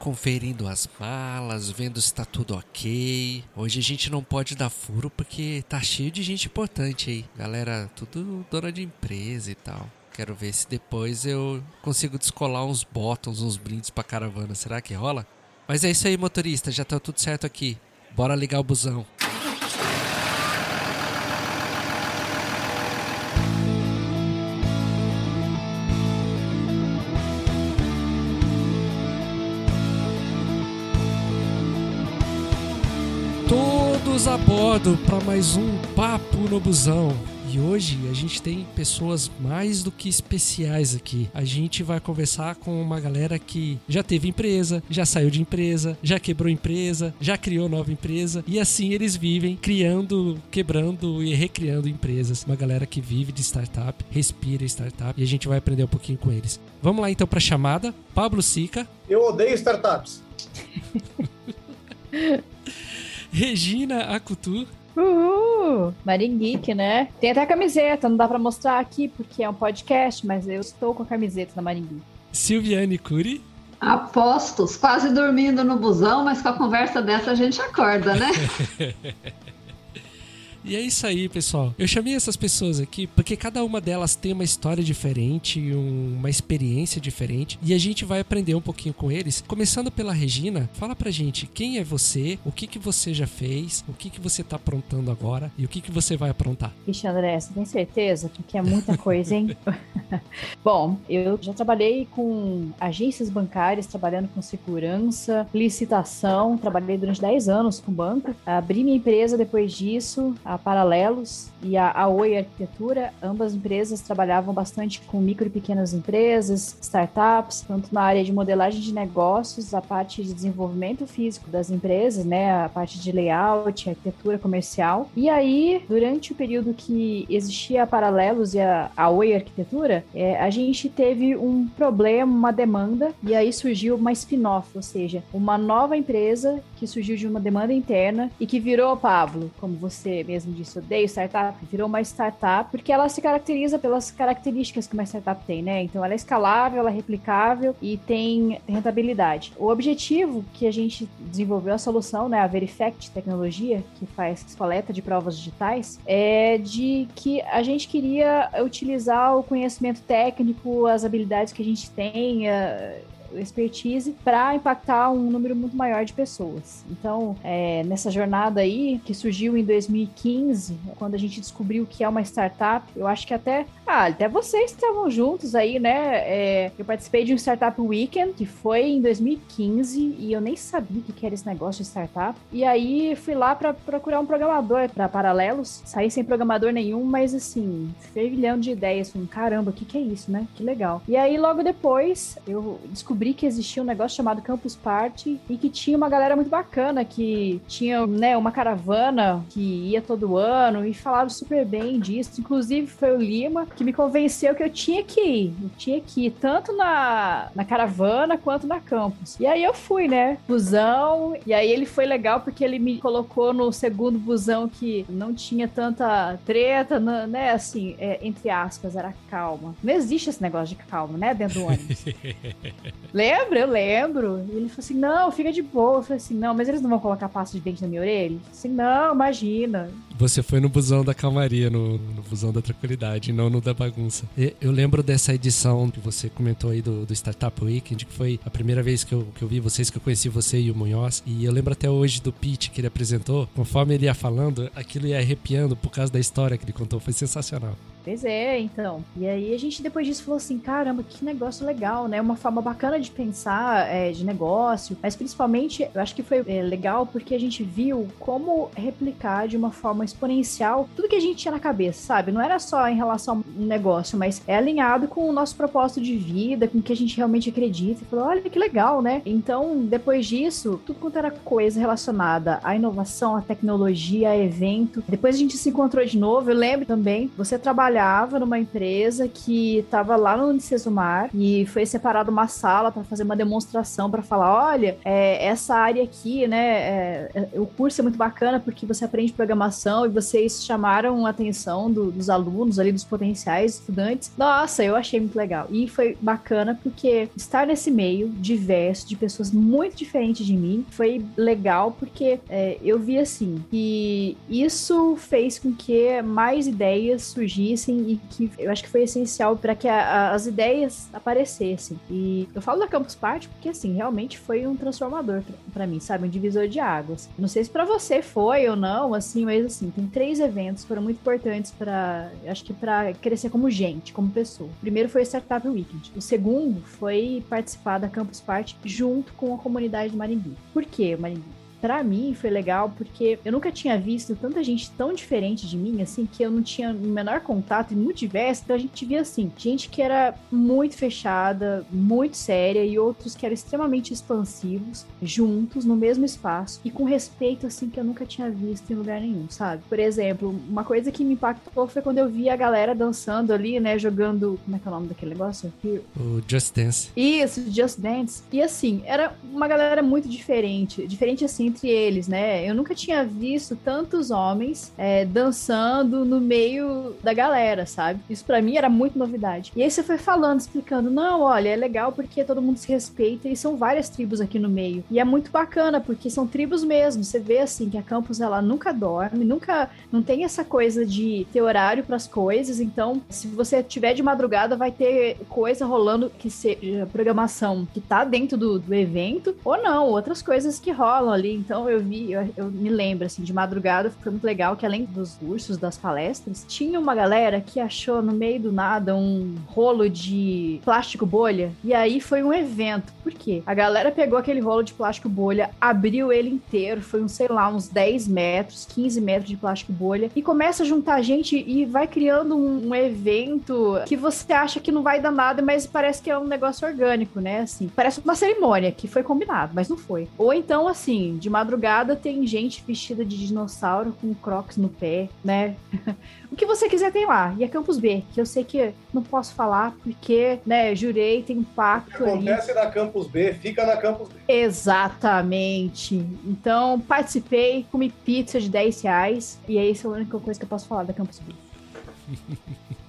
conferindo as malas, vendo se tá tudo ok. Hoje a gente não pode dar furo porque tá cheio de gente importante aí. Galera, tudo dona de empresa e tal. Quero ver se depois eu consigo descolar uns botões, uns brindes pra caravana. Será que rola? Mas é isso aí, motorista. Já tá tudo certo aqui. Bora ligar o busão. Bordo para mais um Papo no Busão. E hoje a gente tem pessoas mais do que especiais aqui. A gente vai conversar com uma galera que já teve empresa, já saiu de empresa, já quebrou empresa, já criou nova empresa e assim eles vivem criando, quebrando e recriando empresas. Uma galera que vive de startup, respira startup e a gente vai aprender um pouquinho com eles. Vamos lá então para a chamada. Pablo Sica. Eu odeio startups. Regina Acutu. Uhul! Maringeek, né? Tem até a camiseta, não dá pra mostrar aqui porque é um podcast, mas eu estou com a camiseta da Maringeek. Silviane Curi. Apostos, quase dormindo no busão, mas com a conversa dessa a gente acorda, né? E é isso aí, pessoal. Eu chamei essas pessoas aqui porque cada uma delas tem uma história diferente, uma experiência diferente, e a gente vai aprender um pouquinho com eles. Começando pela Regina, fala pra gente quem é você, o que que você já fez, o que que você tá aprontando agora e o que que você vai aprontar. Vixe, André, você tem certeza? Porque é muita coisa, hein? Bom, eu já trabalhei com agências bancárias, trabalhando com segurança, licitação, trabalhei durante 10 anos com banco, abri minha empresa depois disso, a Paralelos e a Oi Arquitetura, ambas empresas trabalhavam bastante com micro e pequenas empresas, startups, tanto na área de modelagem de negócios, a parte de desenvolvimento físico das empresas, né, a parte de layout, arquitetura comercial. E aí, durante o período que existia a Paralelos e a, a Oi Arquitetura, é, a gente teve um problema, uma demanda, e aí surgiu uma spin-off, ou seja, uma nova empresa que surgiu de uma demanda interna e que virou, Pablo, como você mesmo mesmo disse, odeio startup, virou uma startup, porque ela se caracteriza pelas características que uma startup tem, né? Então ela é escalável, ela é replicável e tem rentabilidade. O objetivo que a gente desenvolveu a solução, né, a Verifact tecnologia, que faz coleta de provas digitais, é de que a gente queria utilizar o conhecimento técnico, as habilidades que a gente tem, expertise para impactar um número muito maior de pessoas. Então, é, nessa jornada aí, que surgiu em 2015, quando a gente descobriu que é uma startup, eu acho que até, ah, até vocês estavam juntos aí, né? É, eu participei de um Startup Weekend, que foi em 2015, e eu nem sabia o que era esse negócio de startup. E aí fui lá para procurar um programador para Paralelos, saí sem programador nenhum, mas assim, fervilhando de ideias, falei, caramba, o que, que é isso, né? Que legal. E aí logo depois eu descobri descobri que existia um negócio chamado Campus Party e que tinha uma galera muito bacana, que tinha, né, uma caravana que ia todo ano e falaram super bem disso. Inclusive foi o Lima que me convenceu que eu tinha que ir. Eu tinha que ir tanto na, na caravana quanto na campus. E aí eu fui, né? Busão. E aí ele foi legal porque ele me colocou no segundo busão que não tinha tanta treta, né? Assim, é, entre aspas, era calma. Não existe esse negócio de calma, né? Dentro do ônibus. Lembra? Eu lembro. E ele falou assim: não, fica de boa. Eu falei assim: não, mas eles não vão colocar pasta de dente na minha orelha? Ele falou assim: não, imagina. Você foi no busão da calmaria, no, no busão da tranquilidade, não no da bagunça. Eu lembro dessa edição que você comentou aí do, do Startup Weekend, que foi a primeira vez que eu, que eu vi vocês, que eu conheci você e o Munhoz. E eu lembro até hoje do pitch que ele apresentou. Conforme ele ia falando, aquilo ia arrepiando por causa da história que ele contou. Foi sensacional. Pois é, então. E aí a gente depois disso falou assim, caramba, que negócio legal, né? Uma forma bacana de pensar é, de negócio, mas principalmente eu acho que foi é, legal porque a gente viu como replicar de uma forma exponencial tudo que a gente tinha na cabeça, sabe? Não era só em relação a um negócio, mas é alinhado com o nosso propósito de vida, com o que a gente realmente acredita. E falou, olha que legal, né? Então, depois disso, tudo quanto era coisa relacionada à inovação, à tecnologia, a evento. Depois a gente se encontrou de novo. Eu lembro também, você trabalha trabalhava numa empresa que estava lá no Unicesumar e foi separada uma sala para fazer uma demonstração para falar, olha, é, essa área aqui, né, é, é, o curso é muito bacana porque você aprende programação e vocês chamaram a atenção do, dos alunos ali, dos potenciais estudantes. Nossa, eu achei muito legal. E foi bacana porque estar nesse meio diverso, de pessoas muito diferentes de mim, foi legal porque é, eu vi assim que isso fez com que mais ideias surgissem e que eu acho que foi essencial para que a, a, as ideias aparecessem. E eu falo da Campus Party porque assim, realmente foi um transformador para mim, sabe, um divisor de águas. Não sei se para você foi ou não, assim, mas assim, tem três eventos que foram muito importantes para, acho que para crescer como gente, como pessoa. O primeiro foi o Startup Weekend. O segundo foi participar da Campus Party junto com a comunidade de Maringui. Por que Maringui? Para mim foi legal porque eu nunca tinha visto tanta gente tão diferente de mim, assim, que eu não tinha o menor contato e muito diverso. Então a gente via assim, gente que era muito fechada, muito séria e outros que eram extremamente expansivos, juntos no mesmo espaço e com respeito assim que eu nunca tinha visto em lugar nenhum, sabe? Por exemplo, uma coisa que me impactou foi quando eu vi a galera dançando ali, né, jogando, como é que é o nome daquele negócio? O Just Dance. Isso, Just Dance. E assim, era uma galera muito diferente, diferente assim entre eles, né? Eu nunca tinha visto tantos homens é, dançando no meio da galera, sabe? Isso para mim era muito novidade. E aí você foi falando, explicando, não, olha, é legal porque todo mundo se respeita e são várias tribos aqui no meio. E é muito bacana porque são tribos mesmo. Você vê assim que a campus ela nunca dorme, nunca não tem essa coisa de ter horário para as coisas. Então, se você tiver de madrugada, vai ter coisa rolando que seja programação que tá dentro do, do evento ou não, outras coisas que rolam ali. Então eu vi, eu, eu, me lembro assim, de madrugada foi muito legal que além dos cursos, das palestras, tinha uma galera que achou no meio do nada um rolo de plástico bolha. E aí foi um evento. Por quê? A galera pegou aquele rolo de plástico bolha, abriu ele inteiro, foi uns, sei lá, uns 10 metros, 15 metros de plástico bolha, e começa a juntar gente e vai criando um, um evento que você acha que não vai dar nada, mas parece que é um negócio orgânico, né? Assim, parece uma cerimônia que foi combinado, mas não foi. Ou então, assim, de madrugada tem gente vestida de dinossauro com crocs no pé, né? o que você quiser tem lá. E é Campus B, que eu sei que não posso falar porque, né, jurei, tem um pacto. O que acontece ali. na Campus B, fica na Campus B. Exatamente. Então, participei, comi pizza de 10 reais. E é isso a única coisa que eu posso falar da Campus B.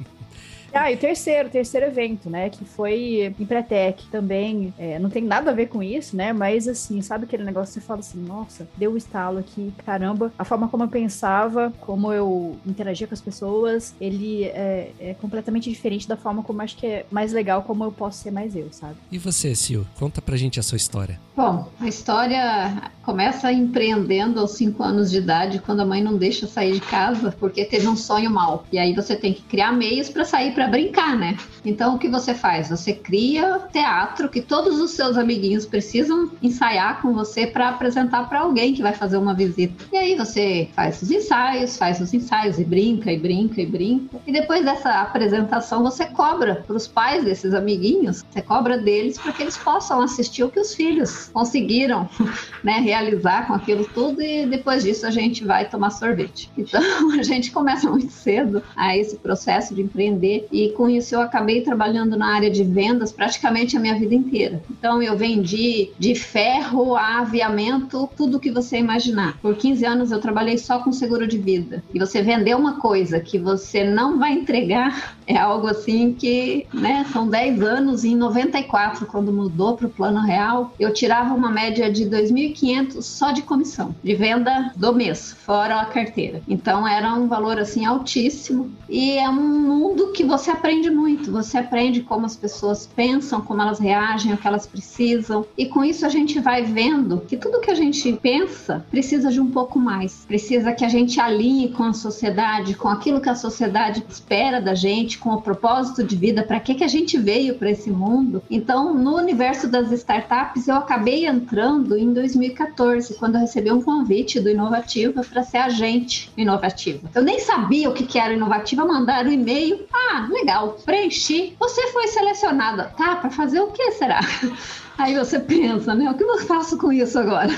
Ah, e o terceiro, o terceiro evento, né? Que foi em Pretec também. É, não tem nada a ver com isso, né? Mas assim, sabe aquele negócio que você fala assim, nossa, deu um estalo aqui, caramba. A forma como eu pensava, como eu interagia com as pessoas, ele é, é completamente diferente da forma como eu acho que é mais legal, como eu posso ser mais eu, sabe? E você, Sil? Conta pra gente a sua história. Bom, a história começa empreendendo aos 5 anos de idade, quando a mãe não deixa sair de casa porque teve um sonho mal. E aí você tem que criar meios para sair para brincar, né? Então o que você faz? Você cria teatro que todos os seus amiguinhos precisam ensaiar com você para apresentar para alguém que vai fazer uma visita. E aí você faz os ensaios, faz os ensaios e brinca e brinca e brinca. E depois dessa apresentação você cobra para os pais desses amiguinhos, você cobra deles para que eles possam assistir o que os filhos conseguiram, né, realizar com aquilo tudo e depois disso a gente vai tomar sorvete. Então a gente começa muito cedo a esse processo de empreender e com isso eu acabei trabalhando na área de vendas praticamente a minha vida inteira. Então eu vendi de ferro a aviamento, tudo que você imaginar. Por 15 anos eu trabalhei só com seguro de vida. E você vender uma coisa que você não vai entregar é algo assim que, né, são 10 anos em 94, quando mudou para o plano real, eu tirava uma média de 2.500 só de comissão, de venda do mês, fora a carteira. Então era um valor assim altíssimo e é um mundo que você aprende muito. Você aprende como as pessoas pensam, como elas reagem, o que elas precisam. E com isso a gente vai vendo que tudo que a gente pensa precisa de um pouco mais. Precisa que a gente alinhe com a sociedade, com aquilo que a sociedade espera da gente, com o propósito de vida, para que, que a gente veio para esse mundo. Então, no universo das startups, eu acabei entrando em 2014, quando eu recebi um convite do Inovativa para ser agente inovativa. Eu nem sabia o que, que era inovativa, mandaram um e-mail. Ah, legal, preenchi. Você foi selecionada. Tá, para fazer o que será? Aí você pensa, né? O que eu faço com isso agora?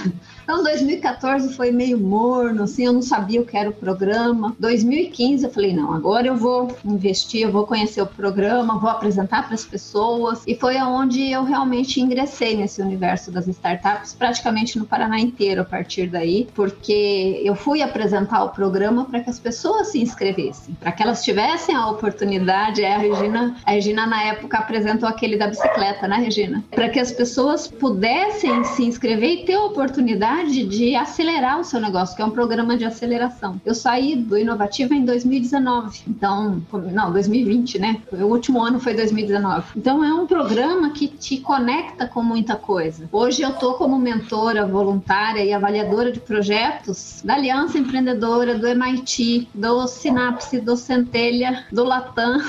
Então, 2014 foi meio morno, assim, eu não sabia o que era o programa. 2015 eu falei, não, agora eu vou investir, eu vou conhecer o programa, vou apresentar para as pessoas. E foi aonde eu realmente ingressei nesse universo das startups, praticamente no Paraná inteiro a partir daí, porque eu fui apresentar o programa para que as pessoas se inscrevessem, para que elas tivessem a oportunidade. É, a Regina, a Regina na época apresentou aquele da bicicleta, né, Regina? Para que as pessoas pudessem se inscrever e ter a oportunidade de acelerar o seu negócio, que é um programa de aceleração. Eu saí do Inovativa em 2019, então, não, 2020, né? O último ano foi 2019. Então, é um programa que te conecta com muita coisa. Hoje eu tô como mentora voluntária e avaliadora de projetos da Aliança Empreendedora, do MIT, do Sinapse, do Centelha, do Latam.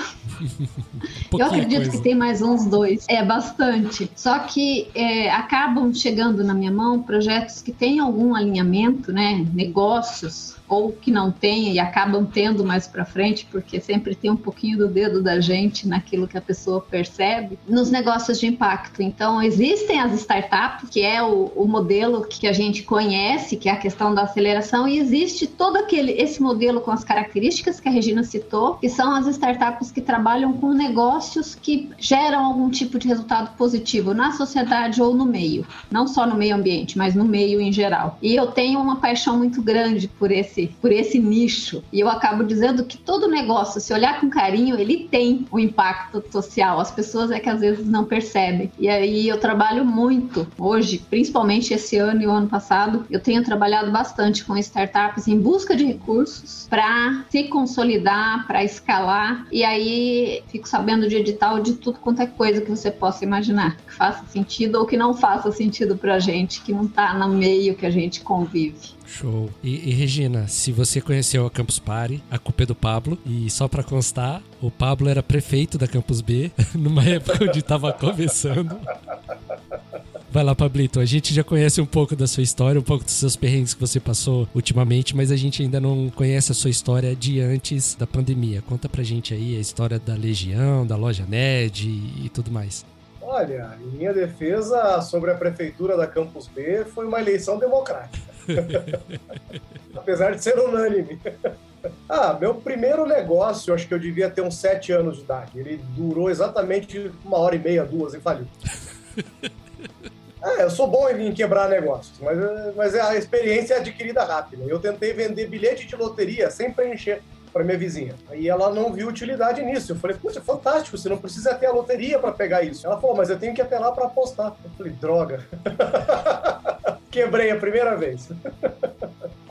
eu acredito coisa. que tem mais uns dois. É bastante. Só que é, acabam chegando na minha mão projetos que têm algum alinhamento, né? Negócios ou que não tenha e acabam tendo mais para frente, porque sempre tem um pouquinho do dedo da gente naquilo que a pessoa percebe, nos negócios de impacto. Então, existem as startups, que é o, o modelo que a gente conhece, que é a questão da aceleração, e existe todo aquele esse modelo com as características que a Regina citou, que são as startups que trabalham com negócios que geram algum tipo de resultado positivo na sociedade ou no meio, não só no meio ambiente, mas no meio em geral. E eu tenho uma paixão muito grande por esse esse, por esse nicho. E eu acabo dizendo que todo negócio, se olhar com carinho, ele tem um impacto social. As pessoas é que às vezes não percebem. E aí eu trabalho muito hoje, principalmente esse ano e o ano passado, eu tenho trabalhado bastante com startups em busca de recursos para se consolidar, para escalar. E aí fico sabendo de edital de tudo quanto é coisa que você possa imaginar, que faça sentido ou que não faça sentido para a gente, que não está no meio que a gente convive. Show. E, e, Regina, se você conheceu a Campus Party, a culpa é do Pablo. E só para constar, o Pablo era prefeito da Campus B, numa época onde estava começando. Vai lá, Pablito. A gente já conhece um pouco da sua história, um pouco dos seus perrengues que você passou ultimamente, mas a gente ainda não conhece a sua história de antes da pandemia. Conta pra gente aí a história da Legião, da loja Ned e, e tudo mais. Olha, em minha defesa sobre a prefeitura da Campus B foi uma eleição democrática. Apesar de ser unânime. Ah, meu primeiro negócio, acho que eu devia ter uns sete anos de idade. Ele durou exatamente uma hora e meia, duas e faliu. É, eu sou bom em quebrar negócios, mas, mas a experiência é adquirida rápida. Eu tentei vender bilhete de loteria sem preencher para minha vizinha. Aí ela não viu utilidade nisso. Eu falei, poxa, fantástico, você não precisa ter a loteria para pegar isso. Ela falou, mas eu tenho que ir até lá para apostar. Eu falei, droga. Quebrei a primeira vez.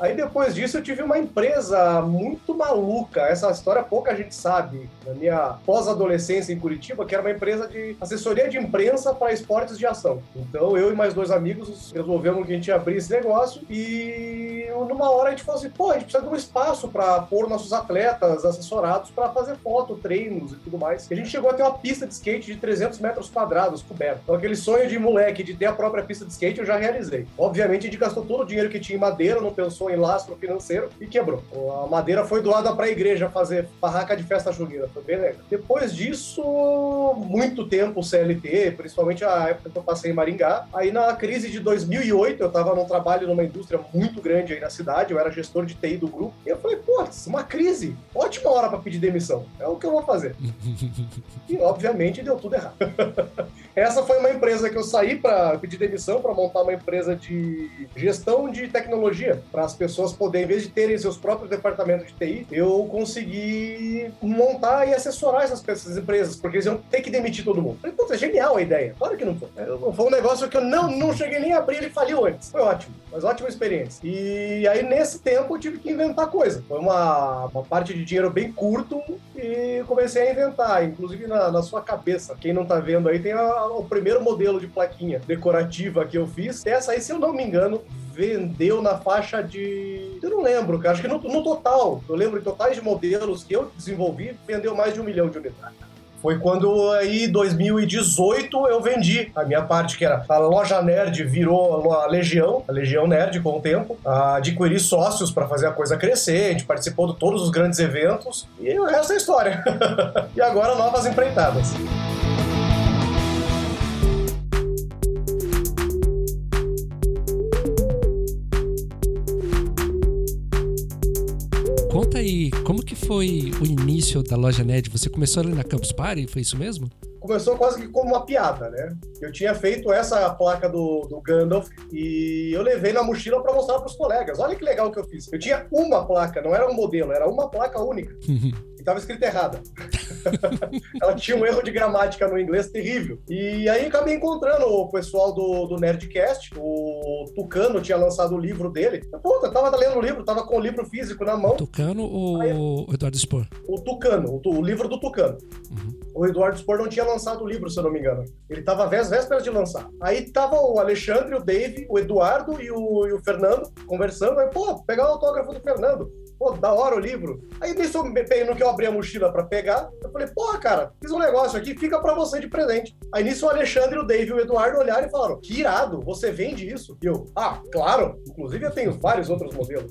Aí depois disso eu tive uma empresa muito maluca. Essa história pouca gente sabe. Na minha pós-adolescência em Curitiba, que era uma empresa de assessoria de imprensa para esportes de ação. Então eu e mais dois amigos resolvemos que a gente ia abrir esse negócio e numa hora a gente falou assim: pô, a gente precisa de um espaço para pôr nossos atletas assessorados para fazer foto, treinos e tudo mais. E a gente chegou a ter uma pista de skate de 300 metros quadrados coberta. Então aquele sonho de moleque de ter a própria pista de skate eu já realizei. Obviamente a gente gastou todo o dinheiro que tinha em madeira, não pensou em lastro financeiro e quebrou. A madeira foi doada para a igreja fazer barraca de festa junina, foi bem legal. Depois disso, muito tempo CLT, principalmente a época que eu passei em Maringá. Aí na crise de 2008, eu estava num trabalho numa indústria muito grande aí na cidade, eu era gestor de TI do grupo, e eu falei, pô, uma crise, ótima hora para pedir demissão, é o que eu vou fazer. e obviamente deu tudo errado. Essa foi uma empresa que eu saí para pedir demissão, para montar uma empresa de gestão de tecnologia, para as pessoas poderem, em vez de terem seus próprios departamentos de TI, eu consegui montar e assessorar essas, essas empresas, porque eles iam ter que demitir todo mundo. Falei, puta, é genial a ideia. Claro que não foi. Foi um negócio que eu não, não cheguei nem a abrir, ele faliu antes. Foi ótimo, mas ótima experiência. E aí, nesse tempo, eu tive que inventar coisa. Foi uma, uma parte de dinheiro bem curto e comecei a inventar, inclusive na, na sua cabeça. Quem não tá vendo aí, tem a, o primeiro modelo de plaquinha decorativa que eu fiz. Essa aí, se eu não me engano, vendeu na faixa de. Eu não lembro, cara. Acho que no, no total, eu lembro de totais de modelos que eu desenvolvi, vendeu mais de um milhão de unidades. Foi quando aí, 2018, eu vendi a minha parte, que era a loja Nerd virou a Legião, a Legião Nerd com o tempo. Adquiri sócios para fazer a coisa crescer, a gente participou de todos os grandes eventos e o resto é história. e agora novas empreitadas. Aí, como que foi o início da loja Ned? Você começou ali na Campus Party, foi isso mesmo? começou quase que como uma piada, né? Eu tinha feito essa placa do, do Gandalf e eu levei na mochila para mostrar para os colegas. Olha que legal que eu fiz. Eu tinha uma placa, não era um modelo, era uma placa única. Estava escrita errada. Ela tinha um erro de gramática no inglês terrível. E aí acabei encontrando o pessoal do, do Nerdcast, o Tucano tinha lançado o livro dele. Pô, eu tava lendo o livro, tava com o livro físico na mão. Tucano ou aí, o Eduardo Spor? O Tucano, o, o livro do Tucano. Uhum. O Eduardo Spor não tinha lançado o livro, se eu não me engano. Ele tava às vésperas de lançar. Aí tava o Alexandre, o Dave, o Eduardo e o, e o Fernando conversando. Aí, pô, pegar o autógrafo do Fernando. Pô, da hora o livro. Aí nisso, no que eu abri a mochila para pegar, eu falei, porra, cara, fiz um negócio aqui, fica para você de presente. Aí nisso o Alexandre, o Dave e o Eduardo olharam e falaram, que irado, você vende isso? E eu, ah, claro, inclusive eu tenho vários outros modelos.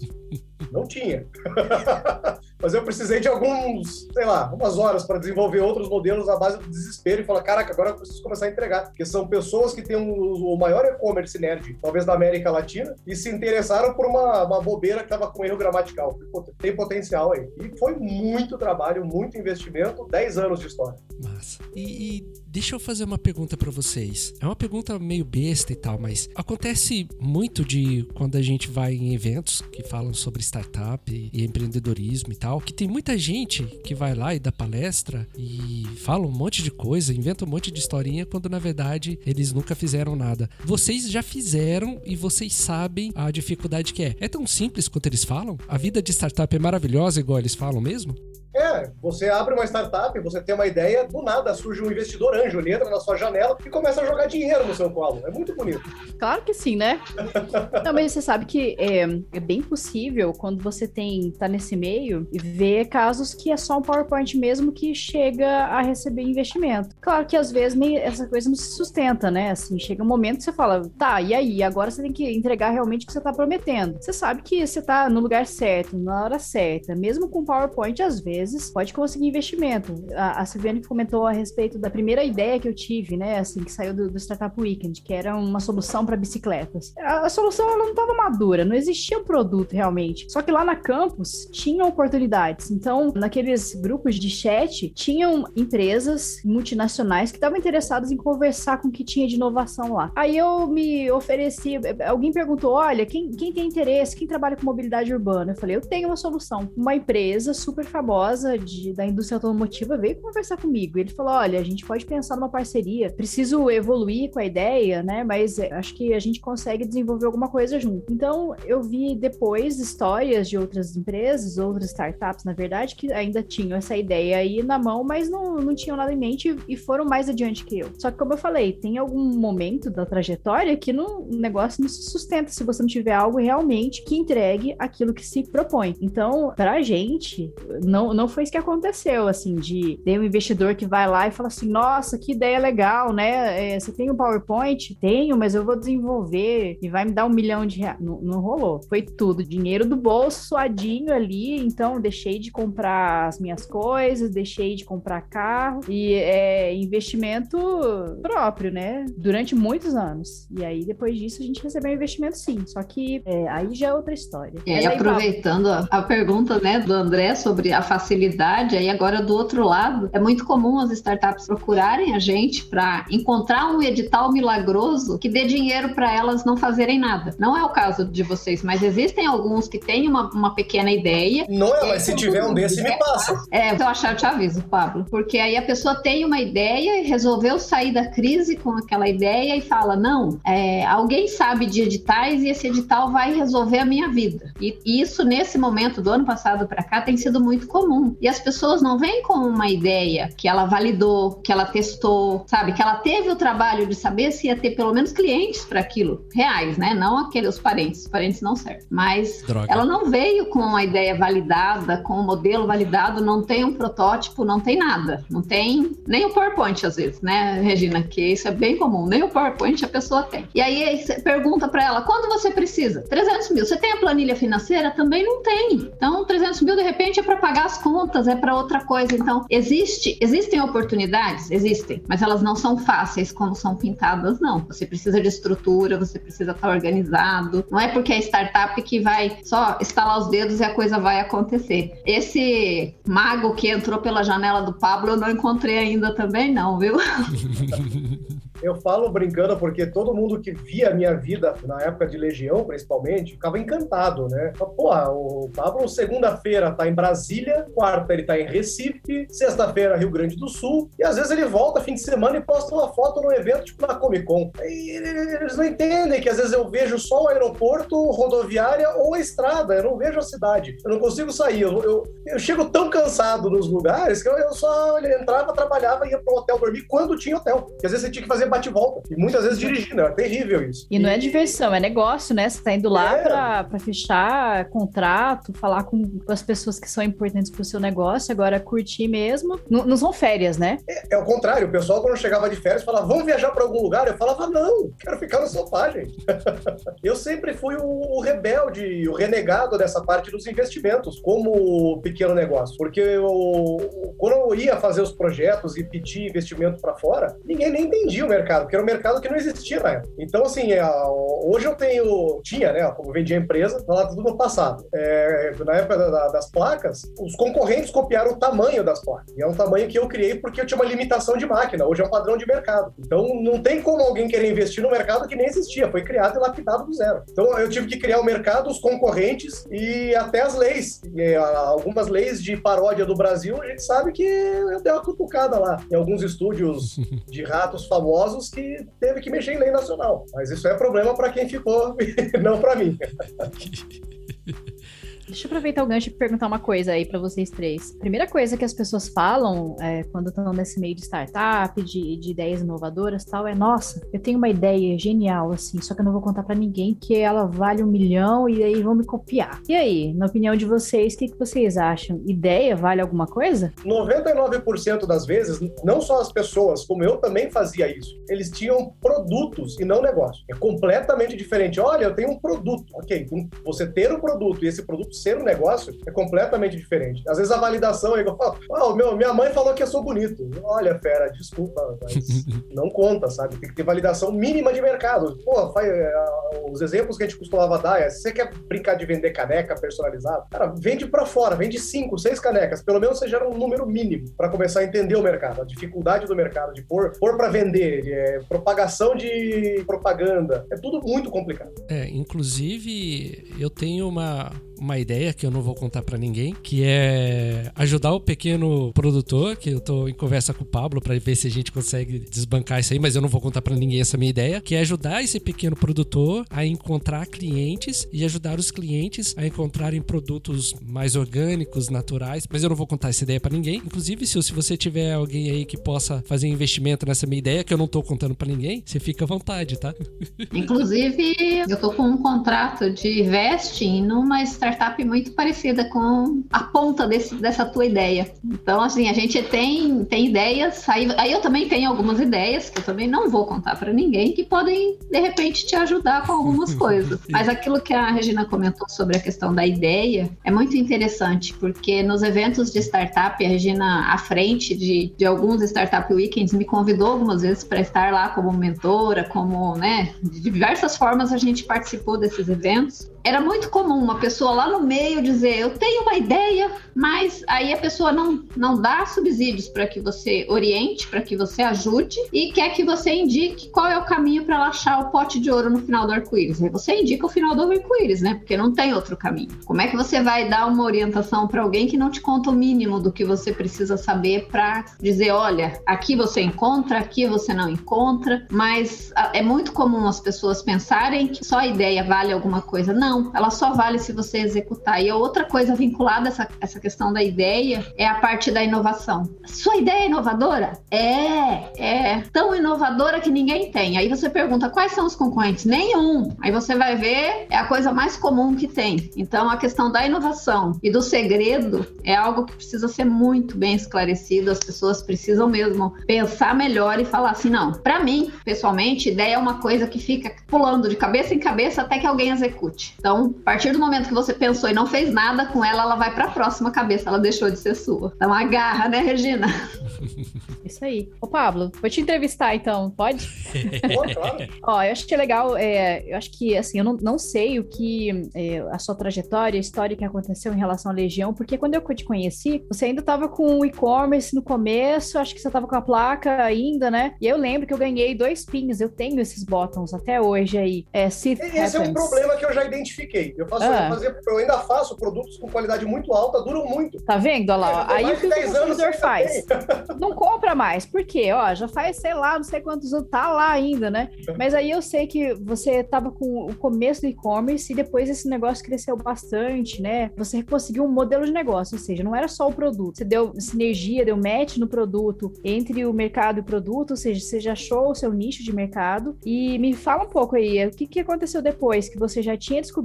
Não tinha. Mas eu precisei de alguns, sei lá, umas horas para desenvolver outros modelos à base do desespero e falar, caraca, agora eu preciso começar a entregar. Porque são pessoas que têm um, o maior e-commerce nerd, talvez da América Latina, e se interessaram por uma, uma bobeira que estava com erro gramatical. Tem potencial aí. E foi muito trabalho, muito investimento, 10 anos de história. Massa. E, e deixa eu fazer uma pergunta para vocês. É uma pergunta meio besta e tal, mas acontece muito de quando a gente vai em eventos que falam sobre startup e empreendedorismo e tal, que tem muita gente que vai lá e dá palestra e fala um monte de coisa, inventa um monte de historinha, quando na verdade eles nunca fizeram nada. Vocês já fizeram e vocês sabem a dificuldade que é. É tão simples quanto eles falam? A vida de startup é maravilhosa igual eles falam mesmo? É, você abre uma startup, você tem uma ideia, do nada surge um investidor anjo, ele entra na sua janela e começa a jogar dinheiro no seu colo. É muito bonito. Claro que sim, né? Não, mas você sabe que é, é, bem possível quando você tem tá nesse meio e ver casos que é só um PowerPoint mesmo que chega a receber investimento. Claro que às vezes nem, essa coisa não se sustenta, né? Assim, chega um momento que você fala, tá, e aí? Agora você tem que entregar realmente o que você tá prometendo. Você sabe que você tá no lugar certo, na hora certa, mesmo com PowerPoint às vezes vezes, pode conseguir investimento. A, a Silviane comentou a respeito da primeira ideia que eu tive, né, assim, que saiu do, do Startup Weekend, que era uma solução para bicicletas. A, a, solução ela não estava madura, não existia um produto realmente. Só que lá na campus tinham oportunidades. Então, naqueles grupos de chat, tinham empresas multinacionais que estavam interessadas em conversar com o que tinha de inovação lá. Aí eu me ofereci, alguém perguntou: olha, quem, quem tem interesse, quem trabalha com mobilidade urbana? Eu falei: eu tenho uma solução. Uma empresa super famosa de, da indústria automotiva veio conversar comigo. Ele falou: olha, a gente pode pensar numa parceria, preciso evoluir com a ideia, né? Mas é, acho que a gente consegue desenvolver alguma coisa junto. Então, eu vi depois histórias de outras empresas, outras startups, na verdade, que ainda tinham essa ideia aí na mão, mas não, não tinham nada em mente e foram mais adiante que eu. Só que, como eu falei, tem algum momento da trajetória que o negócio não se sustenta se você não tiver algo realmente que entregue aquilo que se propõe. Então, pra gente, não, não não foi isso que aconteceu, assim, de ter um investidor que vai lá e fala assim, nossa, que ideia legal, né? É, você tem um PowerPoint? Tenho, mas eu vou desenvolver e vai me dar um milhão de reais. Não, não rolou. Foi tudo, dinheiro do bolso, suadinho ali, então deixei de comprar as minhas coisas, deixei de comprar carro e é investimento próprio, né? Durante muitos anos. E aí, depois disso, a gente recebeu investimento sim, só que é, aí já é outra história. E aí, aproveitando a, a pergunta, né, do André sobre a facilidade facilidade. Aí agora do outro lado, é muito comum as startups procurarem a gente para encontrar um edital milagroso que dê dinheiro para elas não fazerem nada. Não é o caso de vocês, mas existem alguns que têm uma, uma pequena ideia. Não é, mas se tiver um desse, me passa. É, se eu achar, eu te aviso, Pablo. Porque aí a pessoa tem uma ideia e resolveu sair da crise com aquela ideia e fala: não, é, alguém sabe de editais e esse edital vai resolver a minha vida. E isso, nesse momento do ano passado para cá, tem sido muito comum. E as pessoas não vêm com uma ideia que ela validou, que ela testou, sabe? Que ela teve o trabalho de saber se ia ter pelo menos clientes para aquilo, reais, né? Não aqueles parentes. Os parentes não servem. Mas Droga. ela não veio com uma ideia validada, com um modelo validado, não tem um protótipo, não tem nada. Não tem nem o PowerPoint, às vezes, né, Regina? Que isso é bem comum. Nem o PowerPoint a pessoa tem. E aí você pergunta para ela: quando você precisa? 300 mil. Você tem a planilha financeira? Também não tem. Então, 300 mil, de repente, é para pagar as contas contas, é para outra coisa. Então, existe, existem oportunidades? Existem, mas elas não são fáceis como são pintadas, não. Você precisa de estrutura, você precisa estar organizado. Não é porque é startup que vai só estalar os dedos e a coisa vai acontecer. Esse mago que entrou pela janela do Pablo eu não encontrei ainda também, não, viu? Eu falo brincando porque todo mundo que via a minha vida na época de Legião, principalmente, ficava encantado, né? Porra, o Pablo segunda-feira tá em Brasília, quarta ele tá em Recife, sexta-feira Rio Grande do Sul, e às vezes ele volta fim de semana e posta uma foto no evento tipo na Comic Con. E eles não entendem que às vezes eu vejo só o aeroporto, rodoviária ou a estrada, eu não vejo a cidade, eu não consigo sair, eu, eu, eu chego tão cansado nos lugares que eu, eu só entrava, trabalhava, ia pro hotel dormir quando tinha hotel, porque às vezes você tinha que fazer bate-volta. E muitas vezes dirigindo, é terrível isso. E não é diversão, é negócio, né? Você tá indo lá é. pra, pra fechar contrato, falar com as pessoas que são importantes pro seu negócio, agora curtir mesmo. N não são férias, né? É, é, o contrário. O pessoal, quando chegava de férias, falava, vamos viajar pra algum lugar? Eu falava, não, quero ficar no sofá, gente. eu sempre fui o, o rebelde, o renegado dessa parte dos investimentos, como pequeno negócio. Porque eu, quando eu ia fazer os projetos e pedir investimento para fora, ninguém nem entendia o mercado mercado, porque era um mercado que não existia na época. Então, assim, é, hoje eu tenho, tinha, né, como vendia a empresa, lá tudo no passado. É, na época da, das placas, os concorrentes copiaram o tamanho das placas. E é um tamanho que eu criei porque eu tinha uma limitação de máquina. Hoje é um padrão de mercado. Então, não tem como alguém querer investir no mercado que nem existia. Foi criado e lapidado do zero. Então, eu tive que criar o mercado, os concorrentes e até as leis. E, algumas leis de paródia do Brasil, a gente sabe que eu dei uma cutucada lá. Em alguns estúdios de ratos famosos, casos que teve que mexer em lei nacional. Mas isso é problema para quem ficou, não para mim. Deixa eu aproveitar o gancho e perguntar uma coisa aí para vocês três. Primeira coisa que as pessoas falam é, quando estão nesse meio de startup, de, de, ideias inovadoras tal, é: nossa, eu tenho uma ideia genial, assim, só que eu não vou contar para ninguém que ela vale um milhão e aí vão me copiar. E aí, na opinião de vocês, o que, que vocês acham? Ideia vale alguma coisa? 99% das vezes, não só as pessoas, como eu também fazia isso, eles tinham produtos e não negócio. É completamente diferente. Olha, eu tenho um produto. Ok, você ter um produto e esse produto ser um negócio é completamente diferente. Às vezes a validação é igual, oh, meu, minha mãe falou que eu sou bonito. Olha, fera, desculpa, mas não conta, sabe? Tem que ter validação mínima de mercado. Pô, faz, é, os exemplos que a gente costumava dar é, se você quer brincar de vender caneca personalizada, cara, vende para fora, vende cinco, seis canecas, pelo menos você gera um número mínimo para começar a entender o mercado, a dificuldade do mercado, de pôr, pôr para vender, de, é, propagação de propaganda, é tudo muito complicado. É, inclusive eu tenho uma uma ideia que eu não vou contar para ninguém, que é ajudar o pequeno produtor, que eu tô em conversa com o Pablo para ver se a gente consegue desbancar isso aí, mas eu não vou contar para ninguém essa minha ideia, que é ajudar esse pequeno produtor a encontrar clientes e ajudar os clientes a encontrarem produtos mais orgânicos, naturais, mas eu não vou contar essa ideia para ninguém. Inclusive, se, se você tiver alguém aí que possa fazer investimento nessa minha ideia, que eu não tô contando para ninguém, você fica à vontade, tá? Inclusive, eu tô com um contrato de vesting numa startup startup muito parecida com a ponta desse, dessa tua ideia. Então, assim, a gente tem, tem ideias, aí, aí eu também tenho algumas ideias que eu também não vou contar para ninguém, que podem, de repente, te ajudar com algumas coisas. Mas aquilo que a Regina comentou sobre a questão da ideia é muito interessante, porque nos eventos de startup, a Regina, à frente de, de alguns Startup Weekends, me convidou algumas vezes para estar lá como mentora, como, né, de diversas formas a gente participou desses eventos era muito comum uma pessoa lá no meio dizer: Eu tenho uma ideia, mas aí a pessoa não, não dá subsídios para que você oriente, para que você ajude e quer que você indique qual é o caminho para ela achar o pote de ouro no final do arco-íris. Aí você indica o final do arco-íris, né? Porque não tem outro caminho. Como é que você vai dar uma orientação para alguém que não te conta o mínimo do que você precisa saber para dizer: Olha, aqui você encontra, aqui você não encontra, mas é muito comum as pessoas pensarem que só a ideia vale alguma coisa. Não não, ela só vale se você executar. E a outra coisa vinculada a essa, essa questão da ideia é a parte da inovação. Sua ideia é inovadora? É, é tão inovadora que ninguém tem. Aí você pergunta quais são os concorrentes? Nenhum. Aí você vai ver, é a coisa mais comum que tem. Então a questão da inovação e do segredo é algo que precisa ser muito bem esclarecido. As pessoas precisam mesmo pensar melhor e falar assim: não, para mim, pessoalmente, ideia é uma coisa que fica pulando de cabeça em cabeça até que alguém execute. Então, a partir do momento que você pensou e não fez nada com ela, ela vai para a próxima cabeça, ela deixou de ser sua. Então agarra, né, Regina? Isso aí. Ô, Pablo, vou te entrevistar então, pode? Pô, claro. Ó, eu acho que é legal, é, eu acho que, assim, eu não, não sei o que é, a sua trajetória, a história que aconteceu em relação à Legião, porque quando eu te conheci, você ainda estava com o e-commerce no começo, acho que você estava com a placa ainda, né? E eu lembro que eu ganhei dois pins, eu tenho esses botões até hoje aí. É, Esse é um problema que eu já identifiquei. Eu, faço, Ah. eu, fazia- eu ainda faço produtos com qualidade muito alta, duram muito. Tá vendo? Olha lá. Tem aí o que o 10 anos consumidor faz? Não compra mais. Por quê? Ó, já faz, sei lá, não sei quantos anos, tá lá ainda, né? Mas aí eu sei que você tava com o começo do e-commerce e depois esse negócio cresceu bastante, né? Você conseguiu um modelo de negócio, ou seja, não era só o produto. Você deu sinergia, deu match no produto entre o mercado e o produto, ou seja, você já achou o seu nicho de mercado. E me fala um pouco aí, o que, que aconteceu depois? Que você já tinha descoberto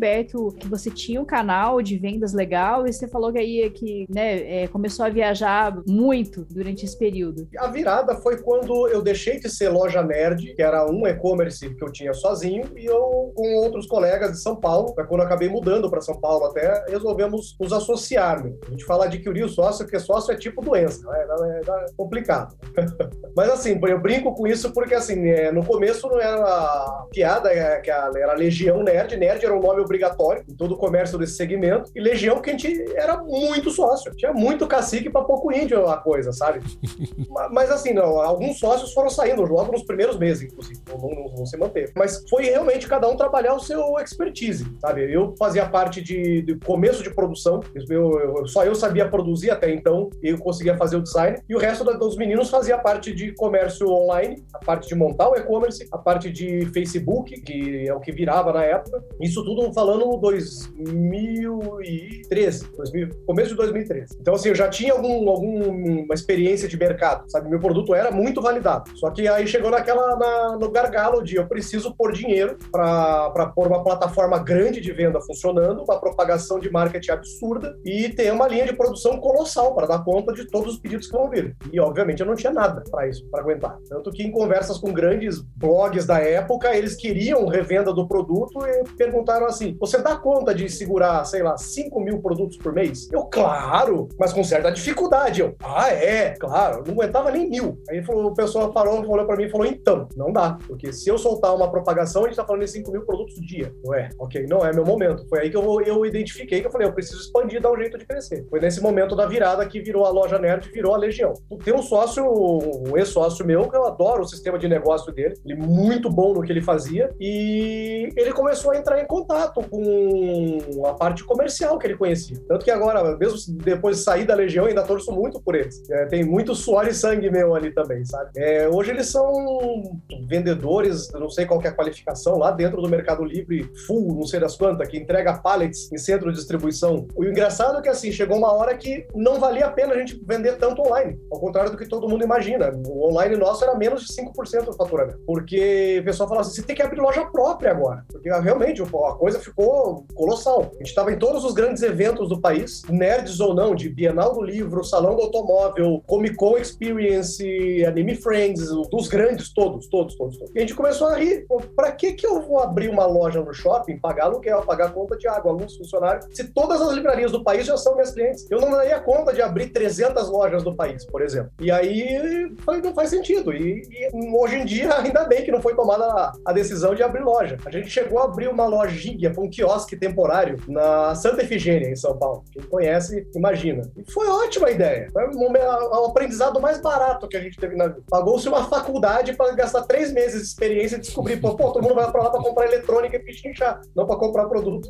que você tinha um canal de vendas legal e você falou que aí que, né, é, começou a viajar muito durante esse período. A virada foi quando eu deixei de ser loja nerd, que era um e-commerce que eu tinha sozinho, e eu, com outros colegas de São Paulo, foi quando eu acabei mudando para São Paulo até, resolvemos nos associar. né? A gente fala adquirir o sócio, porque sócio é tipo doença, né? é, é complicado. Mas assim, eu brinco com isso porque assim, é, no começo não era piada, é, era Legião Nerd, Nerd era um nome obrigatório em todo o comércio desse segmento, e Legião que a gente era muito sócio, tinha muito cacique para pouco índio a coisa, sabe? Ma- Mas assim, não, alguns sócios foram saindo logo nos primeiros meses, inclusive, não, não- não se manteve. Mas foi realmente cada um trabalhar o seu expertise, sabe? Eu fazia parte de, de começo de produção, eu- eu- só eu sabia produzir até então, e eu conseguia fazer o design, e o resto dos meninos fazia parte de comércio online, a parte de montar o e-commerce, a parte de Facebook, que é o que virava na época. Isso tudo falando 2013, 2000, começo de 2013. Então, assim, eu já tinha algum, alguma experiência de mercado, sabe? Meu produto era muito validado. Só que aí chegou naquela, na- no gargalo de eu preciso pôr dinheiro para pôr uma plataforma grande de venda funcionando, uma propagação de marketing absurda e ter uma linha de produção colossal para dar conta de todos os pedidos que vão vir. E, obviamente, eu não tinha nada para isso, para aguentar. Tanto que em conversas com grandes blogs da época, eles queriam revenda do produto e perguntaram assim: você dá conta de segurar, sei lá, 5 mil produtos por mês? Eu, claro, mas com certa dificuldade. Eu, ah, é, claro, não aguentava nem mil. Aí falou, o pessoal parou, olhou para mim e falou: então, não dá, porque se eu soltar uma propagação, a gente tá falando em 5 mil produtos por dia. Eu, é, ok, não é meu momento. Foi aí que eu, eu identifiquei que eu falei: eu preciso expandir, dar um jeito de crescer. Foi nesse momento da virada que virou a loja nerd, virou a Legião. Tem um sócio, um ex-sócio meu, que eu adoro o sistema de negócio dele, ele é muito bom no que ele fazia, e ele começou a entrar em contato com a parte comercial que ele conhecia. Tanto que agora, mesmo depois de sair da Legião, ainda torço muito por eles. É, tem muito suor e sangue meu ali também, sabe? É, hoje eles são vendedores, não sei qual é a qualificação, lá dentro do Mercado Livre, full, não sei das quantas, que entrega pallets em centro de distribuição. O engraçado é que, assim, chegou uma hora que não valia a pena a gente vender tanto online, ao contrário do que todo mundo imagina. O online nosso era menos de 5% do faturamento, porque o pessoal falava assim, você tem que abrir loja própria agora, porque ah, realmente a coisa ficou colossal. A gente estava em todos os grandes eventos do país, nerds ou não, de Bienal do Livro, Salão do Automóvel, Comic Con Experience, Anime Friends, dos grandes todos, todos, todos, todos. E a gente começou a rir, Pô, pra que que eu vou abrir uma loja no shopping, pagar aluguel, pagar conta de água, luz, funcionário, se todas as livrarias do país já são minhas clientes? Eu não daria conta de abrir 300 lojas no país, por exemplo. E aí, não faz sentido. E, e hoje em dia, ainda bem que não foi tomada a, a decisão de abrir loja. A gente chegou a abrir uma lojinha, um quiosque temporário na Santa Efigênia, em São Paulo. Quem conhece, imagina. E foi ótima ideia. Foi um aprendizado mais barato que a gente teve na vida. Pagou-se uma faculdade para gastar três meses de experiência e descobrir, pô, todo mundo vai para lá para comprar eletrônica e pichinchar, não para comprar produto.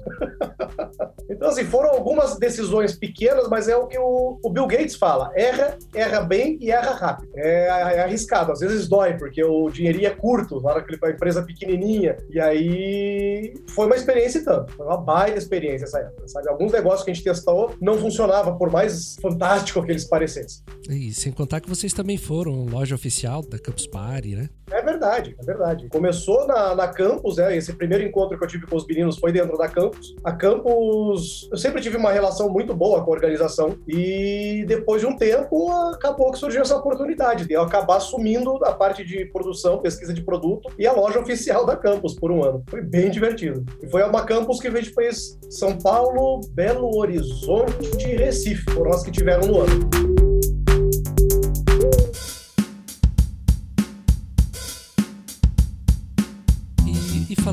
então, assim, foram algumas decisões pequenas, mas é o que o, o Bill Gates fala: erra, erra bem e erra rápido. É, é, arriscado, às vezes dói, porque o dinheirinho é curto, na hora que ele foi a empresa pequenininha. E aí foi uma experiência e tanto. Foi uma baita experiência essa época, sabe? Alguns negócios que a gente testou não funcionavam, por mais fantástico que eles parecessem. E sem contar que vocês também foram loja oficial da Campus Party, né? É verdade, é verdade. Começou na, na Campus, né? Esse primeiro encontro que eu tive com os meninos foi dentro da Campus. A Campus, eu sempre tive uma relação muito boa com a organização e depois de um tempo acabou que surgiu essa oportunidade de eu acabar assumindo a parte de produção, pesquisa de produto e a loja oficial da Campus por um ano. Foi bem divertido. E foi uma Campus que gente fez São Paulo, Belo Horizonte e Recife. Foram as que tiveram no ano.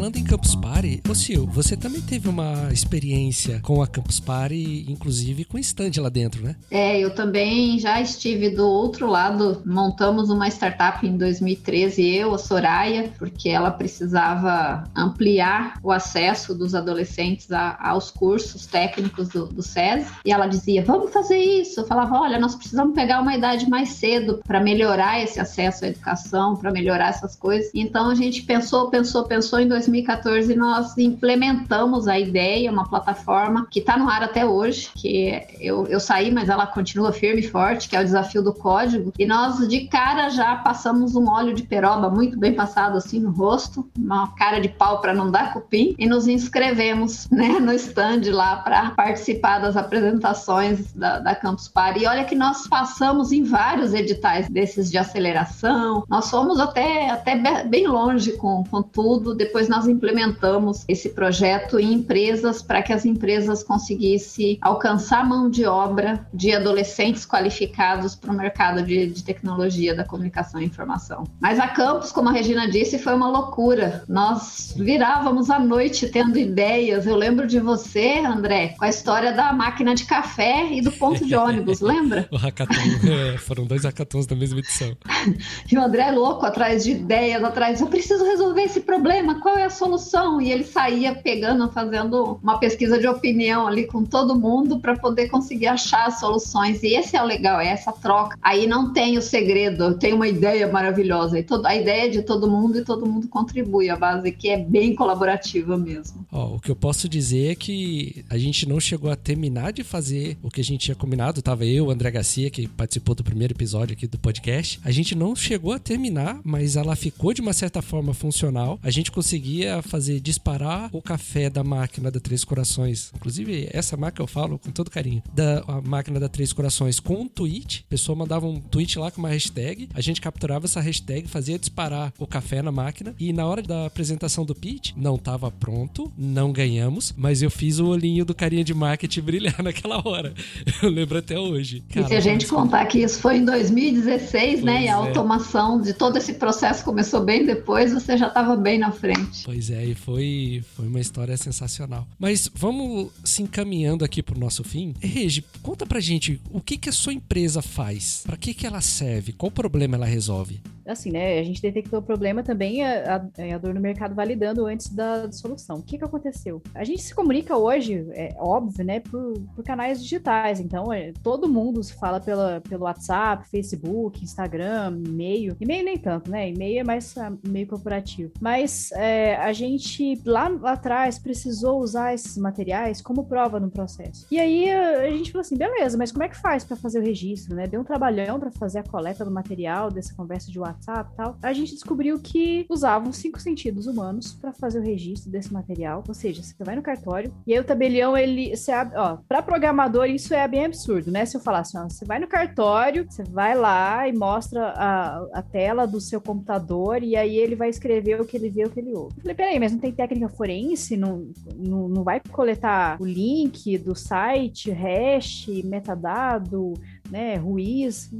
Falando em Campus Party, ô Sil, você também teve uma experiência com a Campus Party, inclusive com stand lá dentro, né? É, eu também já estive do outro lado. Montamos uma startup em 2013, eu, a Soraya, porque ela precisava ampliar o acesso dos adolescentes a, aos cursos técnicos do, do. E ela dizia: Vamos fazer isso. Eu falava: Olha, nós precisamos pegar uma idade mais cedo para melhorar esse acesso à educação, para melhorar essas coisas. Então a gente pensou, pensou, pensou em 2013 2014 nós implementamos a ideia, uma plataforma que está no ar até hoje, que eu, eu saí, mas ela continua firme e forte, que é o desafio do código. E nós de cara já passamos um óleo de peroba muito bem passado assim no rosto, uma cara de pau para não dar cupim, e nos inscrevemos né, no stand lá para participar das apresentações da, da Campus Party. E olha que nós passamos em vários editais desses de aceleração, nós fomos até, até bem longe com, com tudo. Depois nós implementamos esse projeto em empresas para que as empresas conseguissem alcançar mão de obra de adolescentes qualificados para o mercado de, de, tecnologia da comunicação e informação. Mas a campus, como a Regina disse, foi uma loucura. Nós virávamos à noite tendo ideias. Eu lembro de você, André, com a história da máquina de café e do ponto de ônibus, lembra? o hackathon, é, foram dois hackathons da mesma edição. e o André é louco atrás de ideias, atrás. Eu preciso resolver esse problema. Qual é a solução? E ele saía pegando, fazendo uma pesquisa de opinião ali com todo mundo para poder conseguir achar soluções. E esse é o legal, é essa troca. Aí não tem o segredo, tem uma ideia maravilhosa. E toda, a ideia é de todo mundo e todo mundo contribui. A base que é bem colaborativa mesmo. Oh, o que eu posso dizer é que a gente não chegou a terminar de fazer o que a gente tinha combinado. Tava eu, André Garcia, que participou do primeiro episódio aqui do podcast. A gente não chegou a terminar, mas ela ficou de uma certa forma funcional. A gente conseguia conseguia fazer disparar o café da máquina da Três Corações. Inclusive, essa marca eu falo com todo carinho. Da máquina da Três Corações com um tweet. A pessoa mandava um tweet lá com uma hashtag. A gente capturava essa hashtag, fazia disparar o café na máquina. E na hora da apresentação do pitch, não estava pronto, não ganhamos, mas eu fiz o olhinho do carinha de marketing brilhar naquela hora. Eu lembro até hoje. e se a gente contar que isso foi em 2016, pois né? E a é. automação de todo esse processo começou bem depois, você já estava bem na frente. Pois é, e foi, foi uma história sensacional. Mas vamos se encaminhando aqui pro nosso fim. Regi, conta pra gente o que, que a sua empresa faz, para que, que ela serve, qual problema ela resolve assim, né, a gente detectou o problema também, a, a, é a dor no mercado validando antes da, da, solução. O que que aconteceu? A gente se comunica hoje, é óbvio, né, por, por canais digitais, então é, todo mundo se fala pela, pelo WhatsApp, Facebook, Instagram, e-mail, e-mail nem tanto, né, e-mail é mais uh, meio corporativo, mas é, a gente lá, lá atrás precisou usar esses materiais como prova no processo. E aí a gente falou assim, beleza, mas como é que faz para fazer o registro, né? Deu um trabalhão para fazer a coleta do material dessa conversa de WhatsApp WhatsApp tal, a gente descobriu que usavam cinco sentidos humanos para fazer o registro desse material. Ou seja, você vai no cartório e aí o tabelião, ele. Você abre, ó, para programador, isso é bem absurdo, né? Se eu falar assim, ó, você vai no cartório, você vai lá e mostra a, a tela do seu computador e aí ele vai escrever o que ele vê, o que ele ouve. Eu falei, peraí, mas não tem técnica forense? Não, não, não vai coletar o link do site, hash, metadado? né, Ruiz.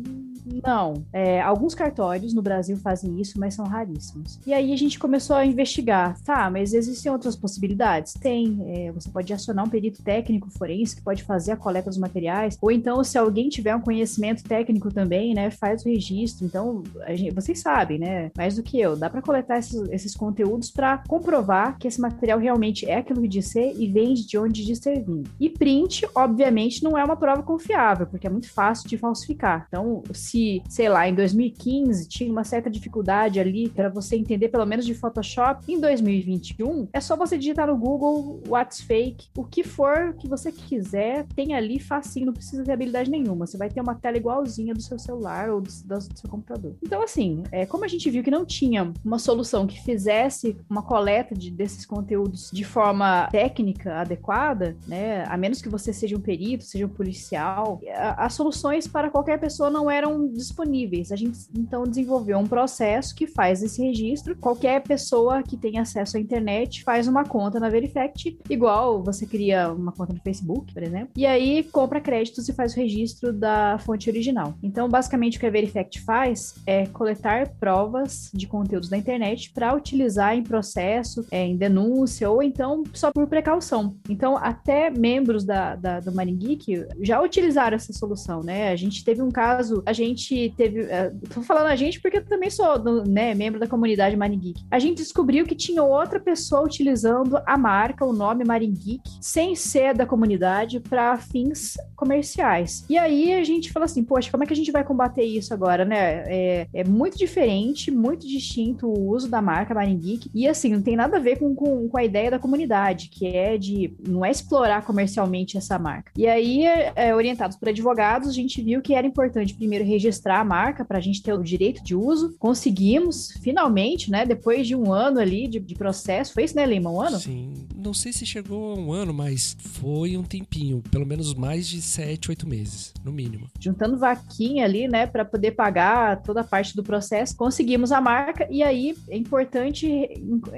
Não. É, alguns cartórios no Brasil fazem isso, mas são raríssimos. E aí a gente começou a investigar. Tá, mas existem outras possibilidades? Tem. É, você pode acionar um perito técnico forense que pode fazer a coleta dos materiais. Ou então, se alguém tiver um conhecimento técnico também, né, faz o registro. Então, gente, vocês sabem, né, mais do que eu, dá para coletar esses, esses conteúdos para comprovar que esse material realmente é aquilo que diz ser e vem de onde diz ter vindo. E print, obviamente, não é uma prova confiável, porque é muito fácil de falsificar. Então, se se, sei lá, em 2015 tinha uma certa dificuldade ali para você entender pelo menos de Photoshop, em 2021 é só você digitar no Google what's fake, o que for que você quiser, tem ali facinho, não precisa ter habilidade nenhuma. Você vai ter uma tela igualzinha do seu celular ou do, do seu computador. Então, assim, é, como a gente viu que não tinha uma solução que fizesse uma coleta de, desses conteúdos de forma técnica adequada, né? A menos que você seja um perito, seja um policial, as soluções para qualquer pessoa não eram disponíveis. A gente então desenvolveu um processo que faz esse registro. Qualquer pessoa que tem acesso à internet faz uma conta na Verifact, igual você cria uma conta no Facebook, por exemplo, e aí compra créditos e faz o registro da fonte original. Então, basicamente, o que a Verifact faz é coletar provas de conteúdos da internet para utilizar em processo, é, em denúncia ou então só por precaução. Então, até membros da, da, do Maringeek já utilizaram essa solução, né? A gente teve um caso, a gente teve. Uh, tô falando a gente porque eu também sou né, membro da comunidade Maringeek. A gente descobriu que tinha outra pessoa utilizando a marca, o nome Maringeek, sem ser da comunidade, para fins comerciais. E aí a gente falou assim, poxa, como é que a gente vai combater isso agora, né? É, é muito diferente, muito distinto o uso da marca Maringeek. E assim, não tem nada a ver com, com, com a ideia da comunidade, que é de não é explorar comercialmente essa marca. E aí, é, orientados por advogados, a gente viu que era importante primeiro registrar a marca para a gente ter o direito de uso. Conseguimos, finalmente, né? Depois de um ano ali de, de processo. Foi isso, né, Lima? Um ano? Sim. Não sei se chegou a um ano, mas foi um tempinho. Pelo menos mais de sete, oito meses, no mínimo. Juntando vaquinha ali, né, para poder pagar toda a parte do processo, conseguimos a marca. E aí é importante,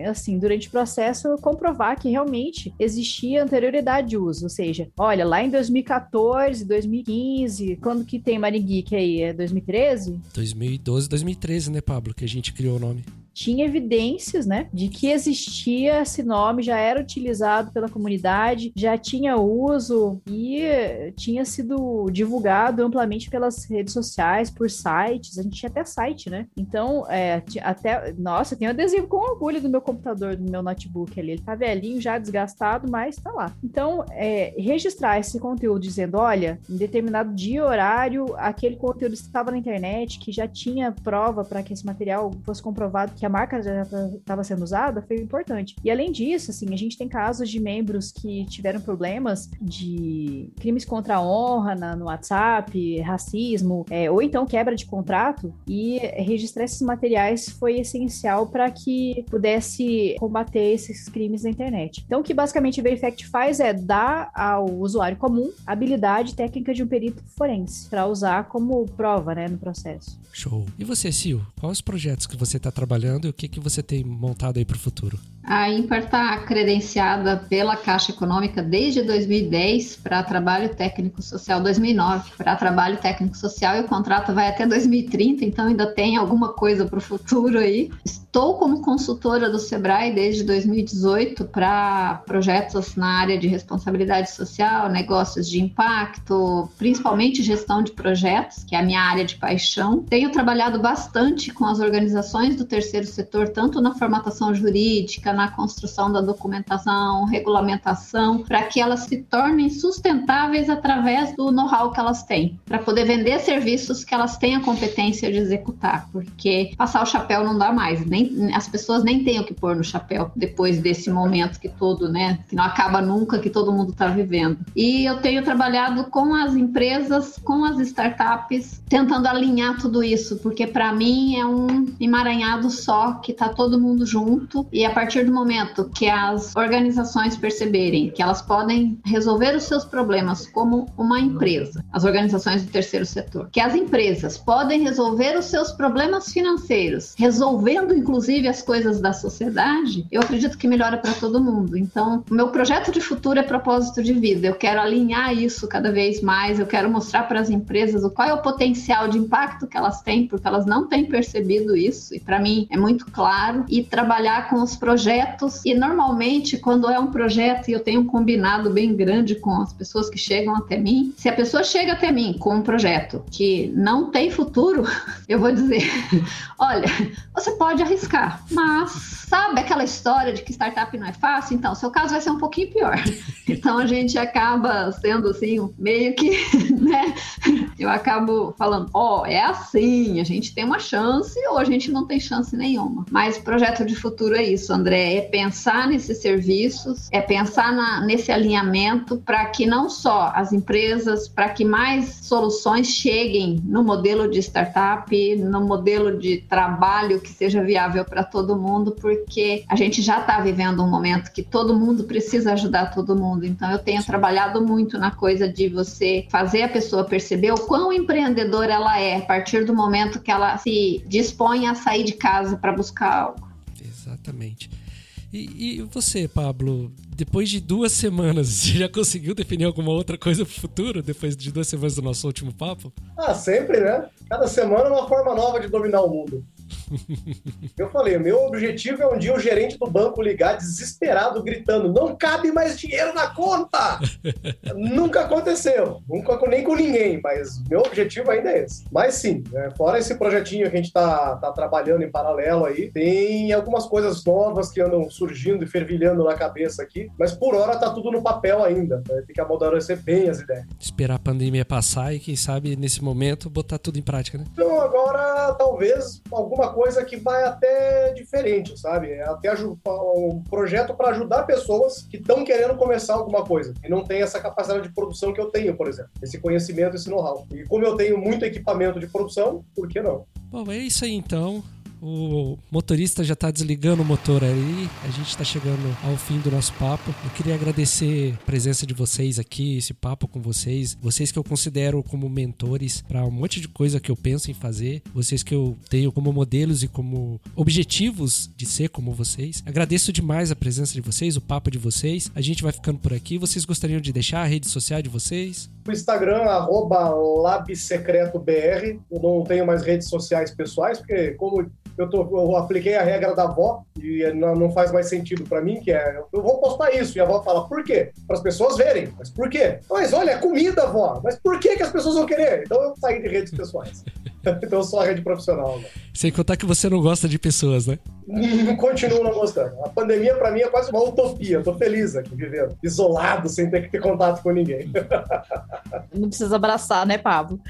assim, durante o processo, comprovar que realmente existia anterioridade de uso. Ou seja, olha, lá em 2014, 2015, quando que tem Maringeek aí? É 2013? 2012, 2013, né, Pablo, que a gente criou o nome tinha evidências, né, de que existia esse nome, já era utilizado pela comunidade, já tinha uso e tinha sido divulgado amplamente pelas redes sociais, por sites, a gente tinha até site, né? Então, é, até, nossa, tenho adesivo com orgulho do meu computador, do meu notebook ali, ele tá velhinho, já desgastado, mas tá lá. Então, é, registrar esse conteúdo dizendo, olha, em determinado dia horário, aquele conteúdo estava na internet, que já tinha prova para que esse material fosse comprovado que a marca já estava sendo usada foi importante. E além disso, assim, a gente tem casos de membros que tiveram problemas de crimes contra a honra na, no WhatsApp, racismo, é, ou então quebra de contrato, e registrar esses materiais foi essencial para que pudesse combater esses crimes na internet. Então, o que basicamente o Verifact faz é dar ao usuário comum a habilidade técnica de um perito forense para usar como prova né, no processo. Show. E você, Sil? Quais os projetos que você está trabalhando? E o que, que você tem montado aí para o futuro? A Impar está credenciada pela Caixa Econômica desde 2010 para trabalho técnico social 2009 para trabalho técnico social e o contrato vai até 2030, então ainda tem alguma coisa para o futuro aí. Estou como consultora do Sebrae desde 2018 para projetos na área de responsabilidade social, negócios de impacto, principalmente gestão de projetos, que é a minha área de paixão. Tenho trabalhado bastante com as organizações do terceiro setor, tanto na formatação jurídica, na construção da documentação, regulamentação, para que elas se tornem sustentáveis através do know-how que elas têm, para poder vender serviços que elas têm a competência de executar, porque passar o chapéu não dá mais, nem as pessoas nem têm o que pôr no chapéu depois desse momento que todo, né, que não acaba nunca, que todo mundo está vivendo. E eu tenho trabalhado com as empresas, com as startups, tentando alinhar tudo isso, porque para mim é um emaranhado só que está todo mundo junto e a partir do momento que as organizações perceberem que elas podem resolver os seus problemas como uma empresa, as organizações do terceiro setor, que as empresas podem resolver os seus problemas financeiros, resolvendo inclusive as coisas da sociedade, eu acredito que melhora para todo mundo. Então, o meu projeto de futuro é propósito de vida. Eu quero alinhar isso cada vez mais, eu quero mostrar para as empresas o qual é o potencial de impacto que elas têm, porque elas não têm percebido isso. E para mim é muito claro e trabalhar com os projetos projetos e normalmente quando é um projeto e eu tenho um combinado bem grande com as pessoas que chegam até mim, se a pessoa chega até mim com um projeto que não tem futuro, eu vou dizer, olha, você pode arriscar, mas sabe aquela história de que startup não é fácil? Então, seu caso vai ser um pouquinho pior. Então a gente acaba sendo assim meio que, né, eu acabo falando, ó, oh, é assim, a gente tem uma chance ou a gente não tem chance nenhuma. Mas projeto de futuro é isso, André, é pensar nesses serviços, é pensar na, nesse alinhamento para que não só as empresas, para que mais soluções cheguem no modelo de startup, no modelo de trabalho que seja viável para todo mundo, porque a gente já está vivendo um momento que todo mundo precisa ajudar todo mundo. Então eu tenho trabalhado muito na coisa de você fazer a pessoa perceber o quão empreendedora ela é a partir do momento que ela se dispõe a sair de casa para buscar algo. Exatamente. E, e, você, Pablo, depois de duas semanas, você já conseguiu definir alguma outra coisa pro futuro, depois de duas semanas do nosso último papo? Ah, sempre, né? Cada semana uma forma nova de dominar o mundo. Eu falei, meu objetivo é um dia o gerente do banco ligar desesperado, gritando: não cabe mais dinheiro na conta! Nunca aconteceu, nunca nem com ninguém, mas meu objetivo ainda é esse. Mas sim, né, fora esse projetinho que a gente tá, tá trabalhando em paralelo aí, tem algumas coisas novas que andam surgindo e fervilhando na cabeça aqui, mas por hora tá tudo no papel ainda. Né? Tem que amadurecer bem as ideias. Esperar a pandemia passar e, quem sabe, nesse momento, botar tudo em prática, né? Então, agora, talvez alguma coisa que vai até diferente, sabe? É até um projeto para ajudar pessoas que estão querendo começar alguma coisa e não tem essa capacidade de produção que eu tenho, por exemplo. Esse conhecimento, esse know-how. E como eu tenho muito equipamento de produção, por que não? Bom, é isso aí então. O motorista já está desligando o motor aí. A gente está chegando ao fim do nosso papo. Eu queria agradecer a presença de vocês aqui, esse papo com vocês. Vocês que eu considero como mentores para um monte de coisa que eu penso em fazer. Vocês que eu tenho como modelos e como objetivos de ser como vocês. Agradeço demais a presença de vocês, o papo de vocês. A gente vai ficando por aqui. Vocês gostariam de deixar a rede social de vocês? O Instagram, arroba labsecretobr. Eu não tenho mais redes sociais pessoais, porque como eu, tô, eu apliquei a regra da avó e não, não faz mais sentido para mim, que é, eu vou postar isso. E a avó fala, por quê? Para as pessoas verem. Mas por quê? Mas olha, é comida, avó. Mas por que, que as pessoas vão querer? Então eu saí de redes pessoais. então só a rede profissional. Né? Sem contar que você não gosta de pessoas, né? Continuo não gostando. A pandemia, para mim, é quase uma utopia. Eu tô feliz aqui, vivendo. Isolado, sem ter que ter contato com ninguém. Não precisa abraçar, né, Pablo?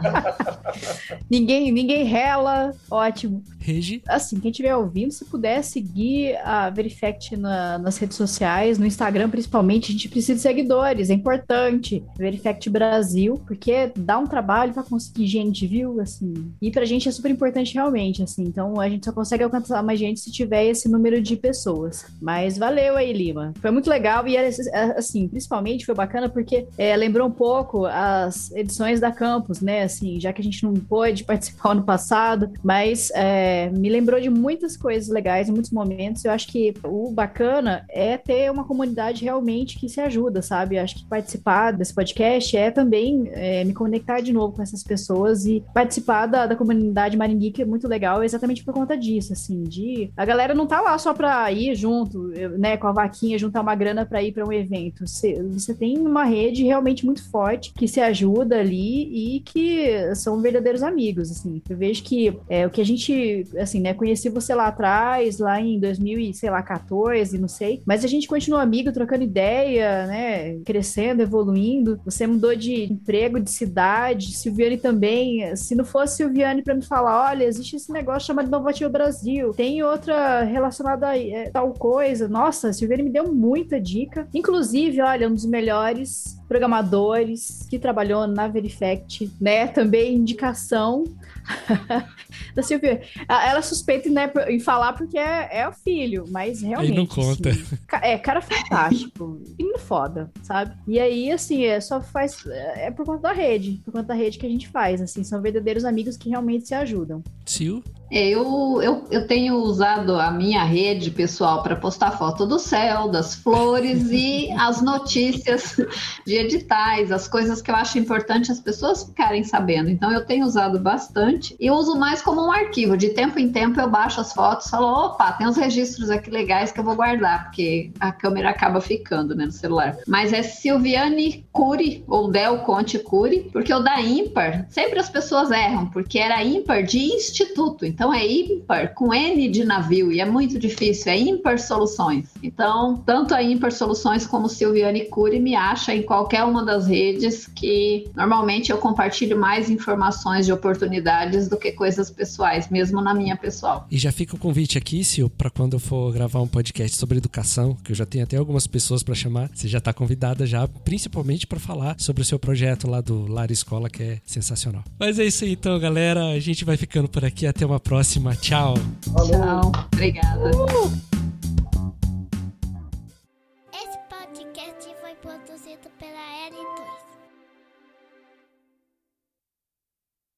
ninguém, ninguém rela. Ótimo. Regi? Assim, quem estiver ouvindo, se puder seguir a Verifact na, nas redes sociais, no Instagram principalmente, a gente precisa de seguidores. É importante. Verifact Brasil, porque dá um trabalho para conseguir gente, viu? Assim. E pra gente é super importante realmente, assim. Então a gente só consegue alcançar mais gente se tiver esse número de pessoas. Mas valeu aí, Lima. Foi muito legal e, assim, principalmente foi bacana porque é, lembrou um pouco as edições da Campus, né? Assim, já que a gente não pôde participar no passado, mas é, me lembrou de muitas coisas legais, muitos momentos. Eu acho que o bacana é ter uma comunidade realmente que se ajuda, sabe? Eu acho que participar desse podcast é também é, me conectar de novo com essas pessoas e participar da, da comunidade Maringui, que é muito legal, exatamente por conta disso, assim, de a galera não tá lá só pra ir junto, né, com a vaquinha, juntar uma grana para ir para um evento. Você, você tem uma rede realmente muito forte que se ajuda ali e que são verdadeiros amigos, assim. Eu vejo que é, o que a gente, assim, né, conheci você lá atrás, lá em 2000 sei lá, 14, não sei, mas a gente continua amigo, trocando ideia, né, crescendo, evoluindo. Você mudou de emprego, de cidade, Silviane também. Se não fosse Silviane para me falar, olha, existe esse negócio chamado Inovativa Brasil, tem outra relacionada a é, tal coisa. Nossa, Silviane me deu muita dica. Inclusive, olha, um dos melhores programadores que trabalhou na Verifact, né? Também indicação da Silvia. Ela suspeita né, em falar porque é, é o filho, mas realmente. Aí não conta. Assim, é, cara fantástico. Menino foda, sabe? E aí, assim, é, só faz. É por conta da rede. Por conta da rede que a gente faz. Assim, são verdadeiros amigos que realmente se ajudam. Sil? É, eu, eu, eu tenho usado a minha rede pessoal para postar foto do céu, das flores e as notícias de editais, as coisas que eu acho importante as pessoas ficarem sabendo. Então eu tenho usado bastante e uso mais como um arquivo. De tempo em tempo eu baixo as fotos e falo, opa, tem uns registros aqui legais que eu vou guardar, porque a câmera acaba ficando né, no celular. Mas é Silviane Cury, ou Del Conte Cury, porque o da ímpar, sempre as pessoas erram, porque era ímpar de instituto. Então é ímpar com N de navio e é muito difícil, é ímpar soluções. Então, tanto a ímpar soluções como Silviane Cury me acha em qualquer uma das redes, que normalmente eu compartilho mais informações de oportunidades do que coisas pessoais, mesmo na minha pessoal. E já fica o convite aqui, Sil, para quando eu for gravar um podcast sobre educação, que eu já tenho até algumas pessoas para chamar, você já está convidada já, principalmente para falar sobre o seu projeto lá do Lar Escola, que é sensacional. Mas é isso aí então, galera. A gente vai ficando por aqui. Até uma próxima. Tchau. Falou. Tchau. Obrigada. Uh!